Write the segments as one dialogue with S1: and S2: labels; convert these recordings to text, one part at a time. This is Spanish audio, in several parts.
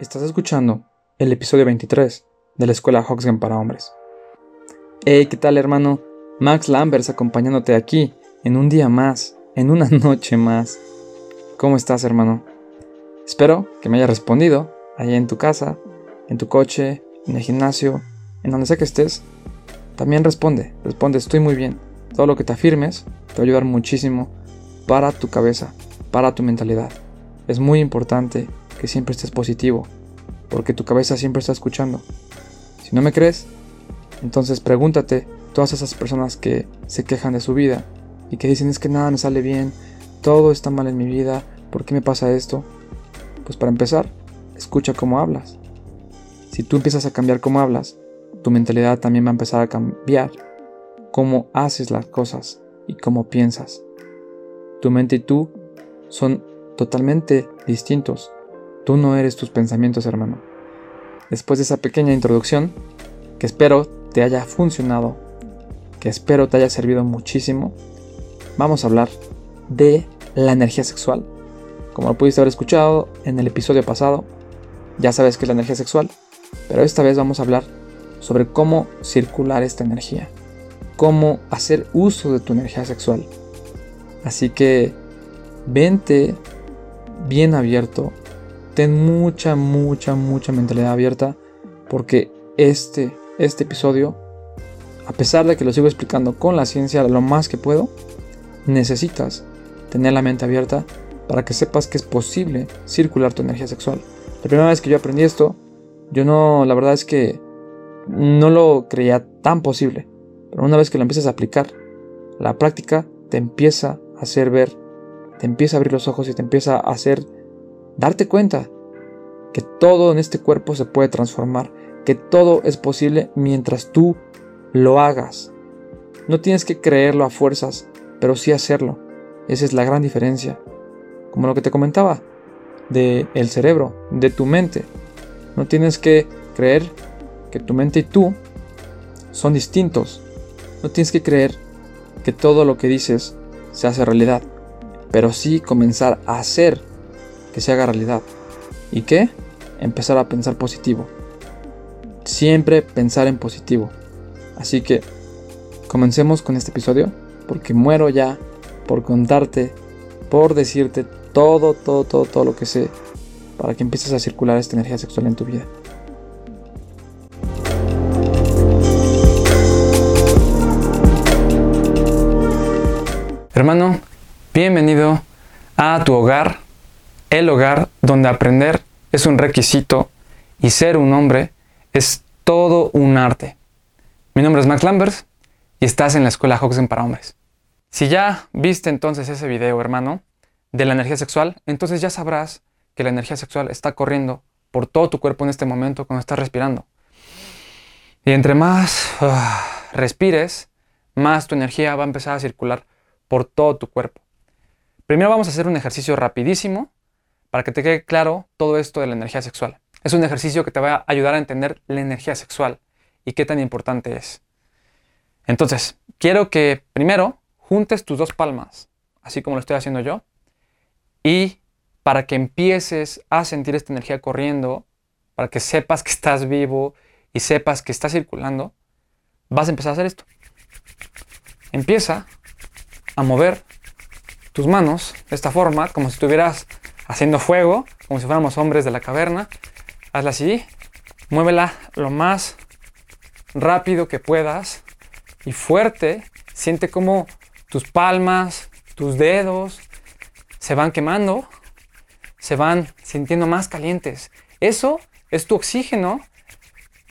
S1: Estás escuchando el episodio 23 de la Escuela Hoxgen para Hombres. Hey, ¿qué tal hermano? Max Lambers acompañándote aquí en un día más, en una noche más. ¿Cómo estás hermano? Espero que me hayas respondido ahí en tu casa, en tu coche, en el gimnasio, en donde sea que estés. También responde, responde, estoy muy bien. Todo lo que te afirmes te va a ayudar muchísimo para tu cabeza, para tu mentalidad. Es muy importante que siempre estés positivo, porque tu cabeza siempre está escuchando. Si no me crees, entonces pregúntate todas esas personas que se quejan de su vida y que dicen es que nada me sale bien, todo está mal en mi vida, ¿por qué me pasa esto? Pues para empezar, escucha cómo hablas. Si tú empiezas a cambiar cómo hablas, tu mentalidad también va a empezar a cambiar cómo haces las cosas y cómo piensas. Tu mente y tú son totalmente distintos. Tú no eres tus pensamientos, hermano. Después de esa pequeña introducción, que espero te haya funcionado, que espero te haya servido muchísimo, vamos a hablar de la energía sexual. Como lo pudiste haber escuchado en el episodio pasado, ya sabes que es la energía sexual, pero esta vez vamos a hablar sobre cómo circular esta energía, cómo hacer uso de tu energía sexual. Así que vente bien abierto ten mucha, mucha, mucha mentalidad abierta porque este, este episodio, a pesar de que lo sigo explicando con la ciencia lo más que puedo, necesitas tener la mente abierta para que sepas que es posible circular tu energía sexual. La primera vez que yo aprendí esto, yo no, la verdad es que no lo creía tan posible, pero una vez que lo empiezas a aplicar, la práctica te empieza a hacer ver, te empieza a abrir los ojos y te empieza a hacer darte cuenta que todo en este cuerpo se puede transformar, que todo es posible mientras tú lo hagas. No tienes que creerlo a fuerzas, pero sí hacerlo. Esa es la gran diferencia. Como lo que te comentaba, de el cerebro, de tu mente. No tienes que creer que tu mente y tú son distintos. No tienes que creer que todo lo que dices se hace realidad, pero sí comenzar a hacer que se haga realidad. ¿Y qué? Empezar a pensar positivo. Siempre pensar en positivo. Así que comencemos con este episodio porque muero ya por contarte, por decirte todo, todo, todo, todo lo que sé para que empieces a circular esta energía sexual en tu vida. Hermano, bienvenido a tu hogar el hogar donde aprender es un requisito y ser un hombre es todo un arte. Mi nombre es Max Lambers y estás en la escuela Hoxen para hombres. Si ya viste entonces ese video, hermano, de la energía sexual, entonces ya sabrás que la energía sexual está corriendo por todo tu cuerpo en este momento cuando estás respirando. Y entre más ah, respires, más tu energía va a empezar a circular por todo tu cuerpo. Primero vamos a hacer un ejercicio rapidísimo para que te quede claro todo esto de la energía sexual. Es un ejercicio que te va a ayudar a entender la energía sexual y qué tan importante es. Entonces, quiero que primero juntes tus dos palmas, así como lo estoy haciendo yo, y para que empieces a sentir esta energía corriendo, para que sepas que estás vivo y sepas que está circulando, vas a empezar a hacer esto. Empieza a mover tus manos de esta forma, como si estuvieras haciendo fuego, como si fuéramos hombres de la caverna. Hazla así, muévela lo más rápido que puedas y fuerte. Siente como tus palmas, tus dedos se van quemando, se van sintiendo más calientes. Eso es tu oxígeno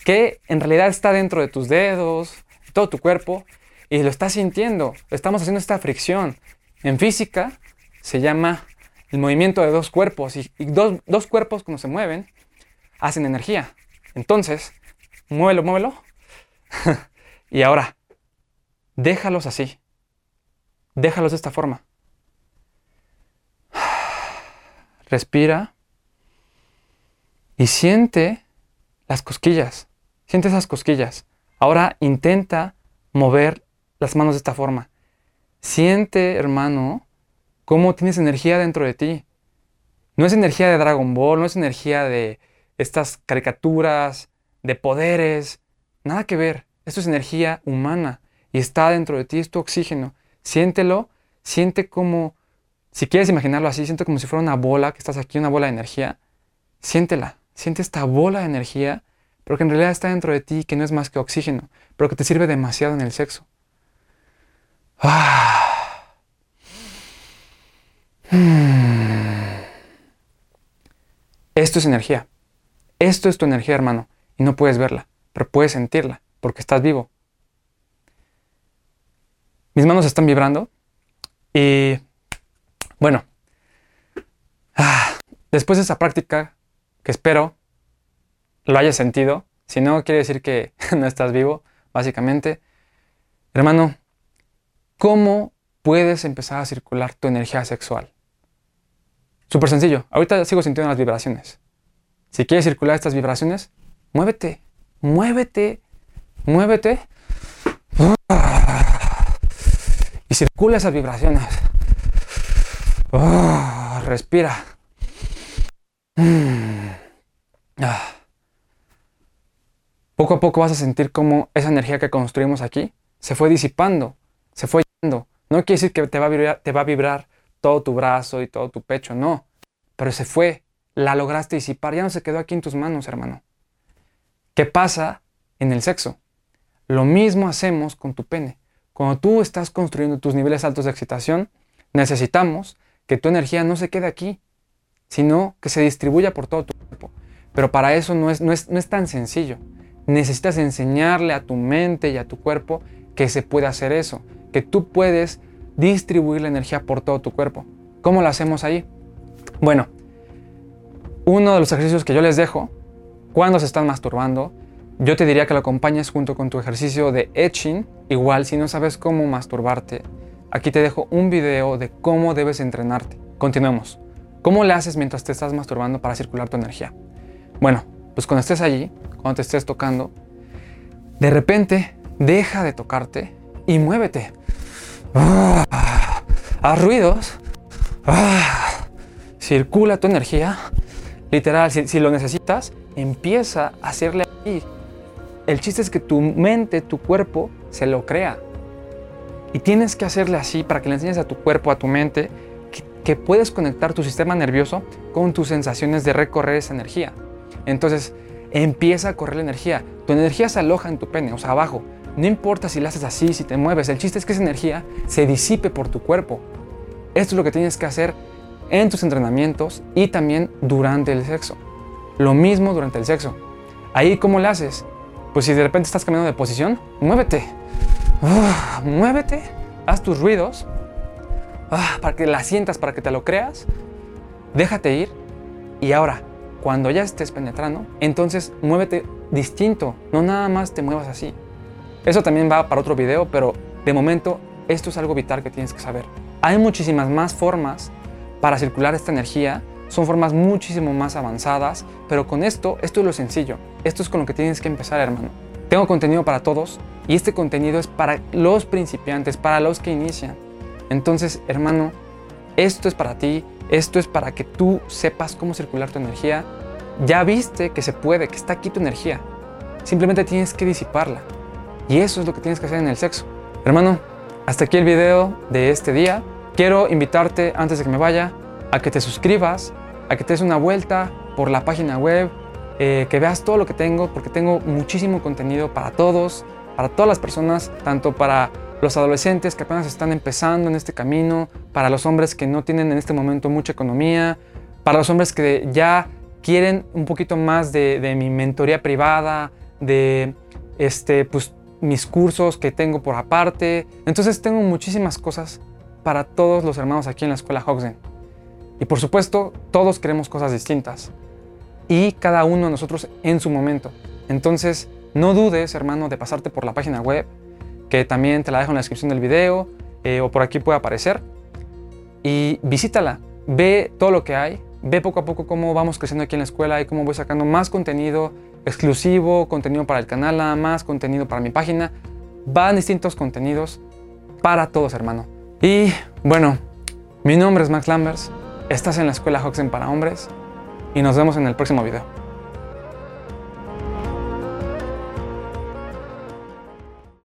S1: que en realidad está dentro de tus dedos, todo tu cuerpo, y lo estás sintiendo. Estamos haciendo esta fricción. En física se llama el movimiento de dos cuerpos y, dos, dos, cuerpos cuando se mueven hacen energía. Entonces, muévelo, muévelo. y ahora, déjalos así. Déjalos de esta forma. Respira y siente las cosquillas. Siente esas cosquillas. Ahora intenta mover las manos de esta forma. Siente, hermano, cómo tienes energía dentro de ti. No es energía de Dragon Ball, no es energía de, estas caricaturas de poderes. Nada que ver. Esto es energía humana y está dentro de ti, es tu oxígeno. Siéntelo, siente como, si quieres imaginarlo así, siente como si fuera una bola, que estás aquí, una bola de energía. Siéntela, siente esta bola de energía, pero que en realidad está dentro de ti, que no es más que oxígeno, pero que te sirve demasiado en el sexo. Ah. Esto es energía. Esto es tu energía, hermano. Y no puedes verla, pero puedes sentirla, porque estás vivo. Mis manos están vibrando. Y bueno, ah, después de esa práctica, que espero lo hayas sentido, si no, quiere decir que no estás vivo, básicamente. Hermano, ¿cómo puedes empezar a circular tu energía sexual? Súper sencillo. Ahorita sigo sintiendo las vibraciones. Si quieres circular estas vibraciones, muévete, muévete, muévete. Y circula esas vibraciones. respira. Poco a poco vas a sentir cómo esa energía que construimos aquí se fue disipando, se fue yendo. No quiere decir que te va a vibrar, te va a vibrar todo tu brazo y todo tu pecho, no. Pero se fue, la lograste disipar, ya no se quedó aquí en tus manos, hermano. ¿Qué pasa en el sexo? Lo mismo hacemos con tu pene. Cuando tú estás construyendo tus niveles altos de excitación, necesitamos que tu energía no se quede aquí, sino que se distribuya por todo tu cuerpo. Pero para eso no es, no es, no es tan sencillo. Necesitas enseñarle a tu mente y a tu cuerpo que se puede hacer eso, que tú puedes distribuir la energía por todo tu cuerpo. ¿Cómo lo hacemos ahí? Bueno, uno de los ejercicios que yo les dejo cuando se están masturbando, yo te diría que lo acompañes junto con tu ejercicio de etching. Igual, si no sabes cómo masturbarte, aquí te dejo un video de cómo debes entrenarte. Continuemos. ¿Cómo le haces mientras te estás masturbando para circular tu energía? Bueno, pues cuando estés allí, cuando te estés tocando, de repente deja de tocarte y muévete. Ah, haz ruidos. Ah, circula tu energía. Literal, si, lo necesitas, empieza a hacerle ahí. El chiste es que tu mente, tu cuerpo, se lo crea. Y tienes que hacerle así para que le enseñes a tu cuerpo, a tu mente, que, que puedes conectar tu sistema nervioso con tus sensaciones de recorrer esa energía. Entonces, empieza a correr la energía. Tu energía se aloja en tu pene, o sea, abajo. No importa si la haces así, si te mueves. El chiste es que esa energía se disipe por tu cuerpo. Esto es lo que tienes que hacer en tus entrenamientos y también durante el sexo. Lo mismo durante el sexo. Ahí, ¿cómo lo haces? Pues si de repente estás cambiando de posición, muévete. Muévete, haz tus ruidos ah, para que la sientas, para que te lo creas. Déjate ir. Y ahora, cuando ya estés penetrando, entonces muévete distinto. No nada más te muevas así. Eso también va para otro video, pero de momento esto es algo vital que tienes que saber. Hay muchísimas más formas para circular esta energía. Son formas muchísimo más avanzadas, pero con esto, esto es lo sencillo. Esto es con lo que tienes que empezar, hermano. Tengo contenido para todos y este contenido es para los principiantes, para los que inician. Entonces, hermano, esto es para ti, esto es para que tú sepas cómo circular tu energía. Ya viste que se puede, que está aquí tu energía. Simplemente tienes que disiparla. Y eso es lo que tienes que hacer en el sexo. Hermano, hasta aquí el video de este día. Quiero invitarte, antes de que me vaya, a que te suscribas, a que te des una vuelta por la página web, eh, que veas todo lo que tengo, porque tengo muchísimo contenido para todos, para todas las personas, tanto para los adolescentes que apenas están empezando en este camino, para los hombres que no tienen en este momento mucha economía, para los hombres que ya quieren un poquito más de, de mi mentoría privada, de este, pues, mis cursos que tengo por aparte. Entonces tengo muchísimas cosas para todos los hermanos aquí en la escuela Hoxen. Y por supuesto, todos queremos cosas distintas. Y cada uno de nosotros en su momento. Entonces, no dudes, hermano, de pasarte por la página web, que también te la dejo en la descripción del video eh, o por aquí puede aparecer. Y visítala, ve todo lo que hay, ve poco a poco cómo vamos creciendo aquí en la escuela y cómo voy sacando más contenido exclusivo, contenido para el canal, nada más, contenido para mi página. Van distintos contenidos para todos, hermano. Y bueno, mi nombre es Max Lambers, estás en la escuela Hoxen para hombres y nos vemos en el próximo video.